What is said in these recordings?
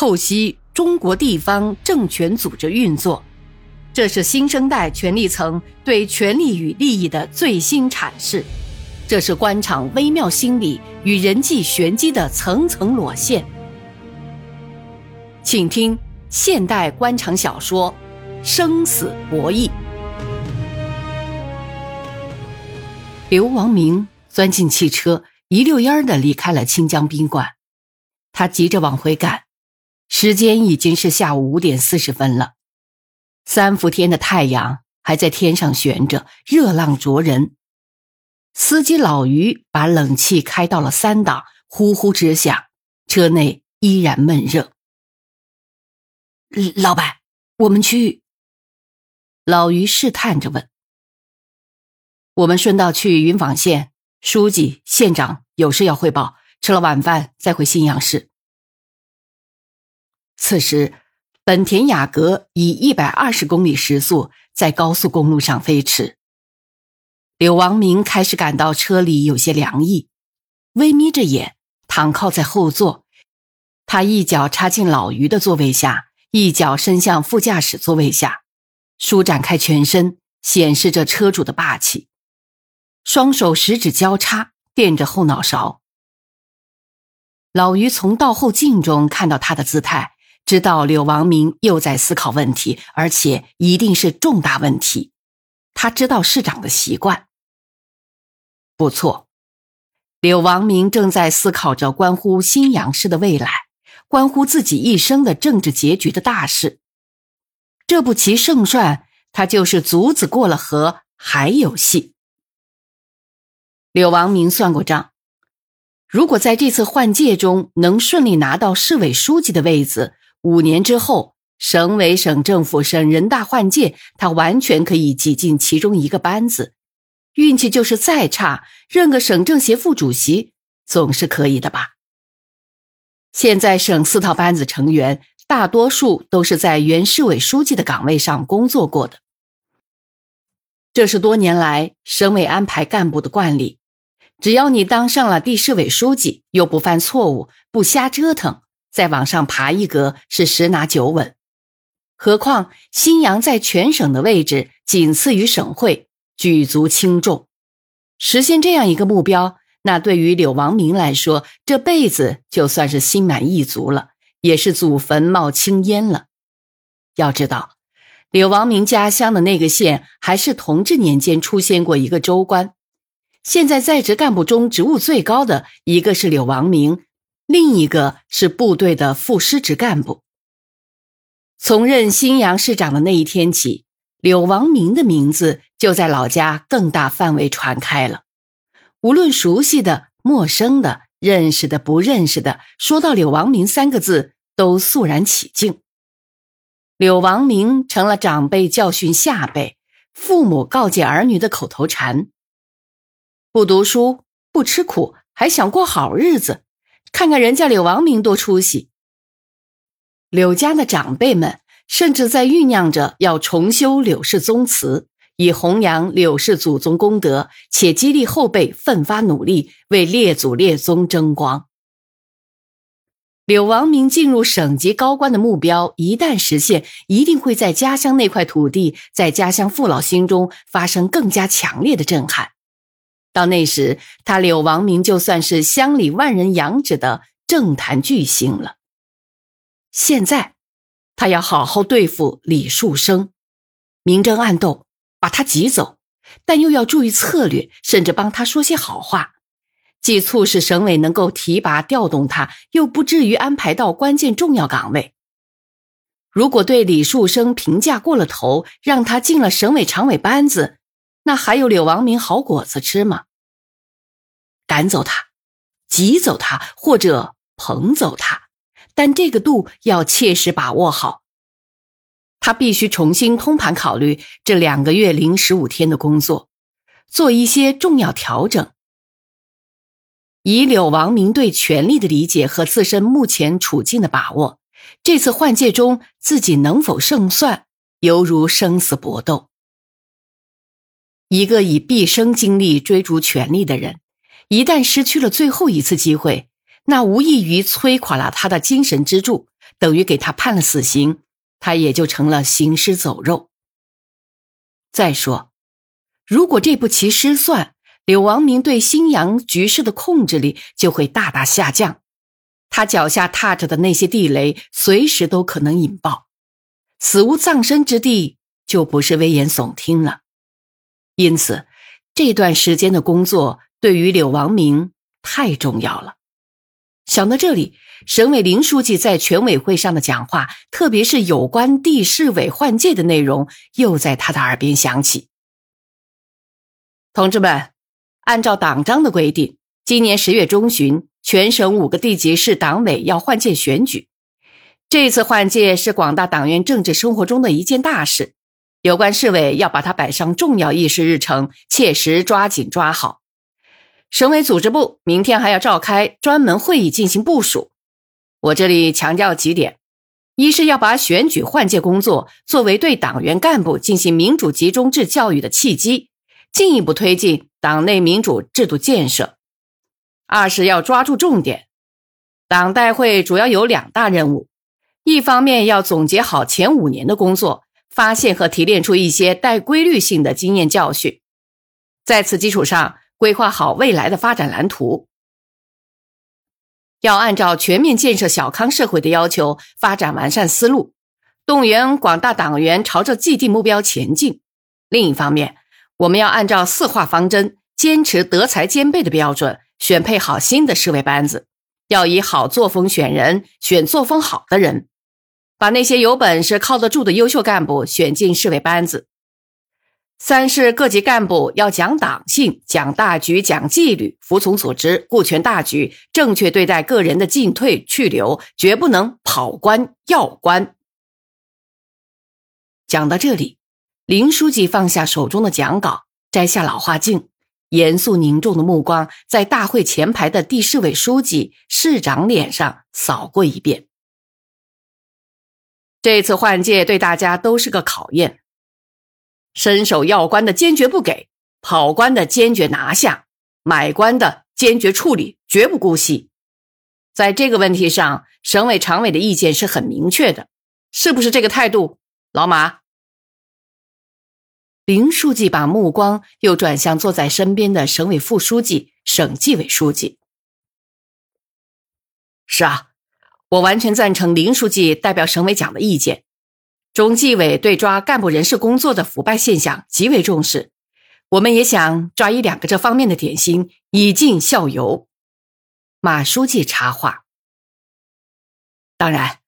透析中国地方政权组织运作，这是新生代权力层对权力与利益的最新阐释，这是官场微妙心理与人际玄机的层层裸现。请听现代官场小说《生死博弈》。刘王明钻进汽车，一溜烟儿的离开了清江宾馆。他急着往回赶，时间已经是下午五点四十分了。三伏天的太阳还在天上悬着，热浪灼人。司机老于把冷气开到了三档，呼呼直响，车内依然闷热。老板，我们去。老于试探着问：“我们顺道去云纺县，书记、县长有事要汇报，吃了晚饭再回信阳市。”此时，本田雅阁以一百二十公里时速在高速公路上飞驰。柳王明开始感到车里有些凉意，微眯着眼躺靠在后座，他一脚插进老于的座位下。一脚伸向副驾驶座位下，舒展开全身，显示着车主的霸气。双手十指交叉，垫着后脑勺。老于从倒后镜中看到他的姿态，知道柳王明又在思考问题，而且一定是重大问题。他知道市长的习惯。不错，柳王明正在思考着关乎新阳市的未来。关乎自己一生的政治结局的大事，这步棋胜算，他就是卒子过了河还有戏。柳王明算过账，如果在这次换届中能顺利拿到市委书记的位子，五年之后，省委、省政府、省人大换届，他完全可以挤进其中一个班子。运气就是再差，任个省政协副主席总是可以的吧。现在省四套班子成员大多数都是在原市委书记的岗位上工作过的，这是多年来省委安排干部的惯例。只要你当上了地市委书记，又不犯错误，不瞎折腾，再往上爬一格是十拿九稳。何况新阳在全省的位置仅次于省会，举足轻重。实现这样一个目标。那对于柳王明来说，这辈子就算是心满意足了，也是祖坟冒青烟了。要知道，柳王明家乡的那个县还是同治年间出现过一个州官，现在在职干部中职务最高的一个是柳王明，另一个是部队的副师职干部。从任新阳市长的那一天起，柳王明的名字就在老家更大范围传开了。无论熟悉的、陌生的、认识的、不认识的，说到柳王明三个字，都肃然起敬。柳王明成了长辈教训下辈、父母告诫儿女的口头禅。不读书，不吃苦，还想过好日子，看看人家柳王明多出息。柳家的长辈们甚至在酝酿着要重修柳氏宗祠。以弘扬柳氏祖宗功德，且激励后辈奋发努力，为列祖列宗争光。柳王明进入省级高官的目标一旦实现，一定会在家乡那块土地，在家乡父老心中发生更加强烈的震撼。到那时，他柳王明就算是乡里万人仰止的政坛巨星了。现在，他要好好对付李树生，明争暗斗。把他挤走，但又要注意策略，甚至帮他说些好话，既促使省委能够提拔调动他，又不至于安排到关键重要岗位。如果对李树生评价过了头，让他进了省委常委班子，那还有柳王明好果子吃吗？赶走他，挤走他，或者捧走他，但这个度要切实把握好。他必须重新通盘考虑这两个月零十五天的工作，做一些重要调整。以柳王明对权力的理解和自身目前处境的把握，这次换届中自己能否胜算，犹如生死搏斗。一个以毕生精力追逐权力的人，一旦失去了最后一次机会，那无异于摧垮了他的精神支柱。等于给他判了死刑，他也就成了行尸走肉。再说，如果这步棋失算，柳王明对新阳局势的控制力就会大大下降，他脚下踏着的那些地雷随时都可能引爆，死无葬身之地就不是危言耸听了。因此，这段时间的工作对于柳王明太重要了。想到这里，省委林书记在全委会上的讲话，特别是有关地市委换届的内容，又在他的耳边响起。同志们，按照党章的规定，今年十月中旬，全省五个地级市党委要换届选举。这次换届是广大党员政治生活中的一件大事，有关市委要把它摆上重要议事日程，切实抓紧抓好。省委组织部明天还要召开专门会议进行部署。我这里强调几点：一是要把选举换届工作作为对党员干部进行民主集中制教育的契机，进一步推进党内民主制度建设；二是要抓住重点。党代会主要有两大任务：一方面要总结好前五年的工作，发现和提炼出一些带规律性的经验教训，在此基础上。规划好未来的发展蓝图，要按照全面建设小康社会的要求发展完善思路，动员广大党员朝着既定目标前进。另一方面，我们要按照四化方针，坚持德才兼备的标准，选配好新的市委班子，要以好作风选人，选作风好的人，把那些有本事、靠得住的优秀干部选进市委班子。三是各级干部要讲党性、讲大局、讲纪律，服从组织，顾全大局，正确对待个人的进退去留，绝不能跑官要官。讲到这里，林书记放下手中的讲稿，摘下老花镜，严肃凝重的目光在大会前排的地市委书记、市长脸上扫过一遍。这次换届对大家都是个考验。伸手要官的坚决不给，跑官的坚决拿下，买官的坚决处理，绝不姑息。在这个问题上，省委常委的意见是很明确的，是不是这个态度，老马？林书记把目光又转向坐在身边的省委副书记、省纪委书记。是啊，我完全赞成林书记代表省委讲的意见。中纪委对抓干部人事工作的腐败现象极为重视，我们也想抓一两个这方面的典型，以儆效尤。马书记插话：“当然，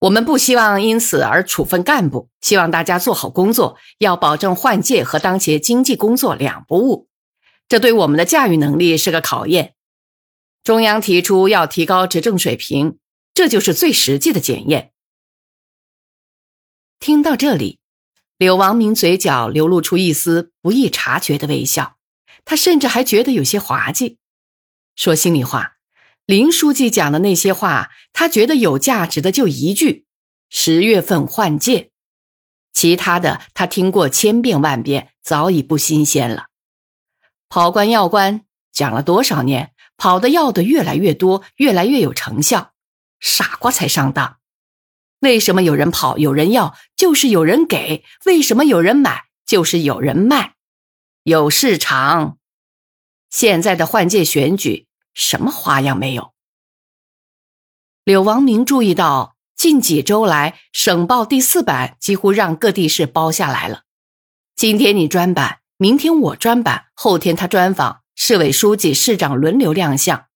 我们不希望因此而处分干部，希望大家做好工作，要保证换届和当前经济工作两不误。这对我们的驾驭能力是个考验。中央提出要提高执政水平，这就是最实际的检验。”听到这里，柳王明嘴角流露出一丝不易察觉的微笑，他甚至还觉得有些滑稽。说心里话，林书记讲的那些话，他觉得有价值的就一句：“十月份换届。”其他的他听过千遍万遍，早已不新鲜了。跑官要官讲了多少年，跑的要的越来越多，越来越有成效，傻瓜才上当。为什么有人跑，有人要，就是有人给；为什么有人买，就是有人卖，有市场。现在的换届选举，什么花样没有？柳王明注意到，近几周来，省报第四版几乎让各地市包下来了。今天你专版，明天我专版，后天他专访，市委书记、市长轮流亮相。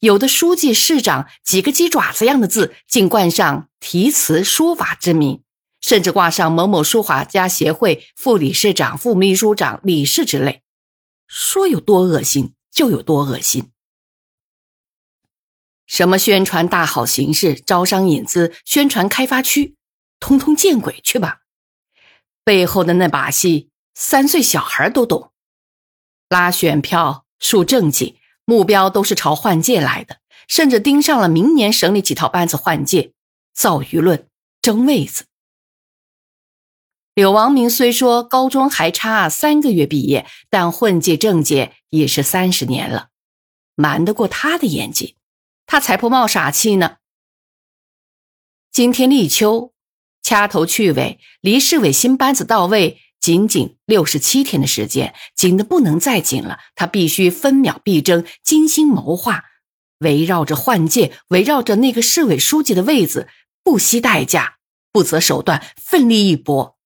有的书记、市长几个鸡爪子样的字，竟冠上题词书法之名，甚至挂上某某书法家协会副理事长、副秘书长、理事之类，说有多恶心就有多恶心。什么宣传大好形势、招商引资、宣传开发区，通通见鬼去吧！背后的那把戏，三岁小孩都懂，拉选票、树政绩。目标都是朝换届来的，甚至盯上了明年省里几套班子换届，造舆论、争位子。柳王明虽说高中还差三个月毕业，但混迹政界也是三十年了，瞒得过他的眼睛？他才不冒傻气呢。今天立秋，掐头去尾，离市委新班子到位仅仅六十七天的时间，紧的不能再紧了。他必须分秒必争，精心谋划，围绕着换届，围绕着那个市委书记的位子，不惜代价，不择手段，奋力一搏。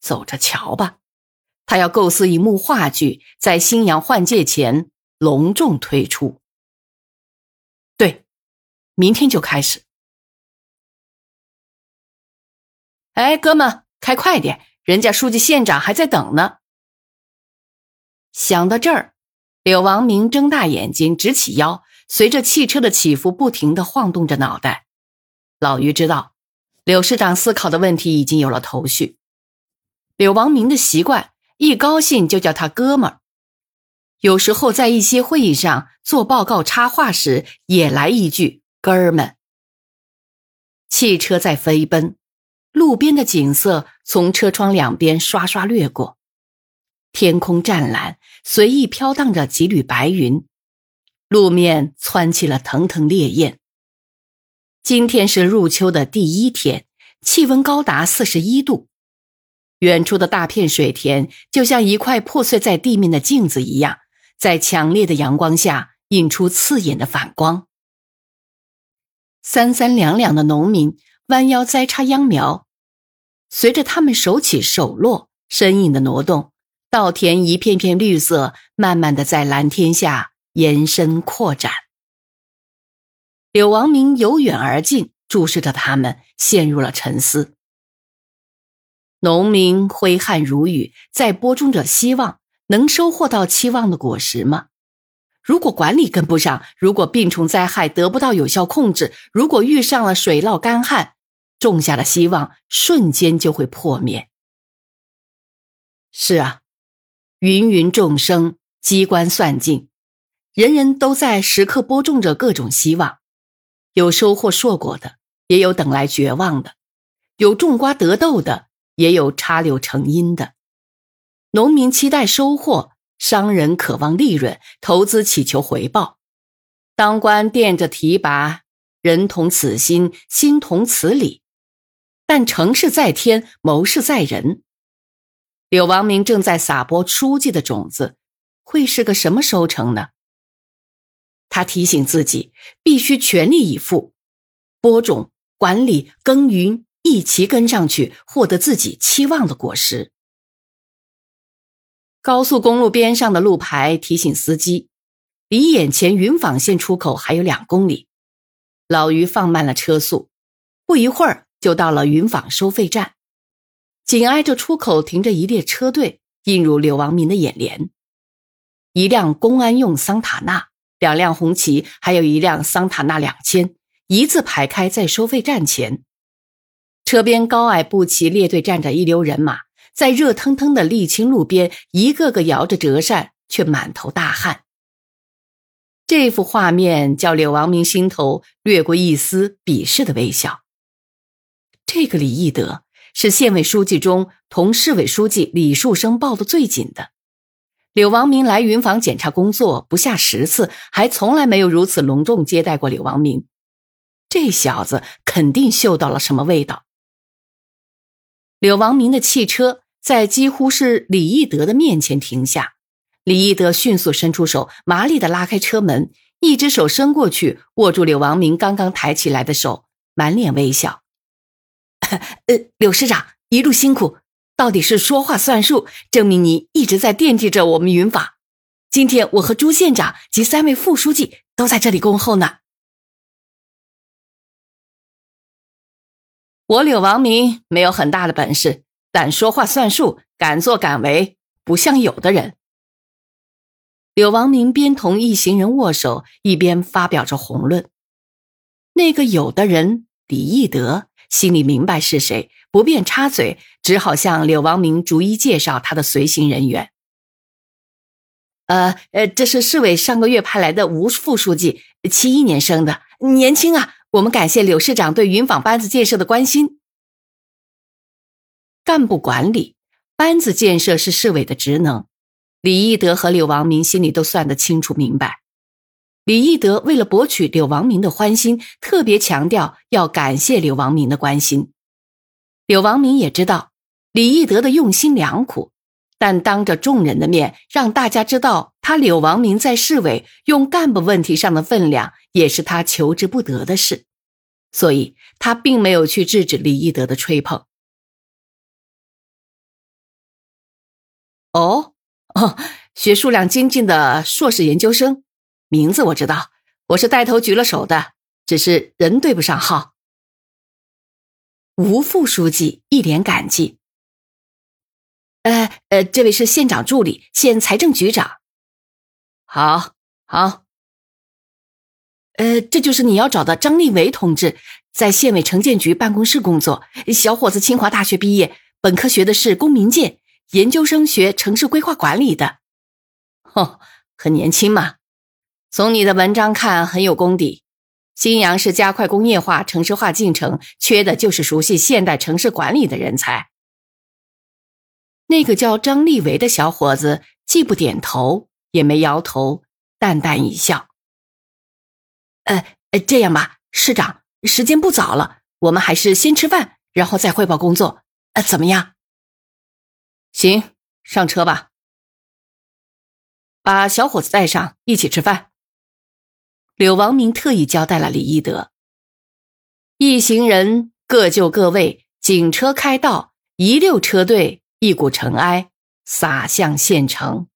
走着瞧吧，他要构思一幕话剧，在新阳换届前隆重推出。对，明天就开始。哎，哥们，开快点，人家书记、县长还在等呢。想到这儿，柳王明睁大眼睛，直起腰，随着汽车的起伏，不停的晃动着脑袋。老于知道，柳市长思考的问题已经有了头绪。柳王明的习惯，一高兴就叫他哥们儿，有时候在一些会议上做报告、插话时，也来一句“哥儿们”。汽车在飞奔。路边的景色从车窗两边刷刷掠过，天空湛蓝，随意飘荡着几缕白云，路面窜起了腾腾烈焰。今天是入秋的第一天，气温高达四十一度，远处的大片水田就像一块破碎在地面的镜子一样，在强烈的阳光下映出刺眼的反光。三三两两的农民。弯腰栽插秧苗，随着他们手起手落，身影的挪动，稻田一片片绿色，慢慢的在蓝天下延伸扩展。柳王明由远而近，注视着他们，陷入了沉思。农民挥汗如雨，在播种着希望，能收获到期望的果实吗？如果管理跟不上，如果病虫灾害得不到有效控制，如果遇上了水涝干旱，种下的希望瞬间就会破灭。是啊，芸芸众生，机关算尽，人人都在时刻播种着各种希望，有收获硕果的，也有等来绝望的，有种瓜得豆的，也有插柳成荫的。农民期待收获。商人渴望利润，投资祈求回报；当官惦着提拔，人同此心，心同此理。但成事在天，谋事在人。柳王明正在撒播书记的种子，会是个什么收成呢？他提醒自己，必须全力以赴，播种、管理、耕耘一齐跟上去，获得自己期望的果实。高速公路边上的路牌提醒司机，离眼前云纺线出口还有两公里。老于放慢了车速，不一会儿就到了云坊收费站。紧挨着出口停着一列车队，映入柳王明的眼帘。一辆公安用桑塔纳，两辆红旗，还有一辆桑塔纳两千，一字排开在收费站前。车边高矮不齐，列队站着一溜人马。在热腾腾的沥青路边，一个个摇着折扇，却满头大汗。这幅画面叫柳王明心头掠过一丝鄙视的微笑。这个李义德是县委书记中同市委书记李树生抱得最紧的。柳王明来云坊检查工作不下十次，还从来没有如此隆重接待过柳王明。这小子肯定嗅到了什么味道。柳王明的汽车。在几乎是李义德的面前停下，李义德迅速伸出手，麻利的拉开车门，一只手伸过去，握住柳王明刚刚抬起来的手，满脸微笑。呃，柳师长一路辛苦，到底是说话算数，证明你一直在惦记着我们云法。今天我和朱县长及三位副书记都在这里恭候呢。我柳王明没有很大的本事。但说话算数，敢作敢为，不像有的人。柳王明边同一行人握手，一边发表着宏论。那个有的人李义德心里明白是谁，不便插嘴，只好向柳王明逐一介绍他的随行人员。呃呃，这是市委上个月派来的吴副书记，七一年生的，年轻啊。我们感谢柳市长对云纺班子建设的关心。干部管理、班子建设是市委的职能，李义德和柳王明心里都算得清楚明白。李义德为了博取柳王明的欢心，特别强调要感谢柳王明的关心。柳王明也知道李义德的用心良苦，但当着众人的面让大家知道他柳王明在市委用干部问题上的分量，也是他求之不得的事，所以他并没有去制止李义德的吹捧。哦，哦，学数量精进的硕士研究生。名字我知道，我是带头举了手的，只是人对不上号。吴副书记一脸感激。呃呃，这位是县长助理，县财政局长。好，好。呃，这就是你要找的张立维同志，在县委城建局办公室工作，小伙子，清华大学毕业，本科学的是公民建，研究生学城市规划管理的。哦，很年轻嘛。从你的文章看，很有功底。新阳市加快工业化、城市化进程，缺的就是熟悉现代城市管理的人才。那个叫张立维的小伙子，既不点头，也没摇头，淡淡一笑。呃，这样吧，市长，时间不早了，我们还是先吃饭，然后再汇报工作，呃，怎么样？行，上车吧，把小伙子带上，一起吃饭。柳王明特意交代了李一德，一行人各就各位，警车开道，一溜车队，一股尘埃洒向县城。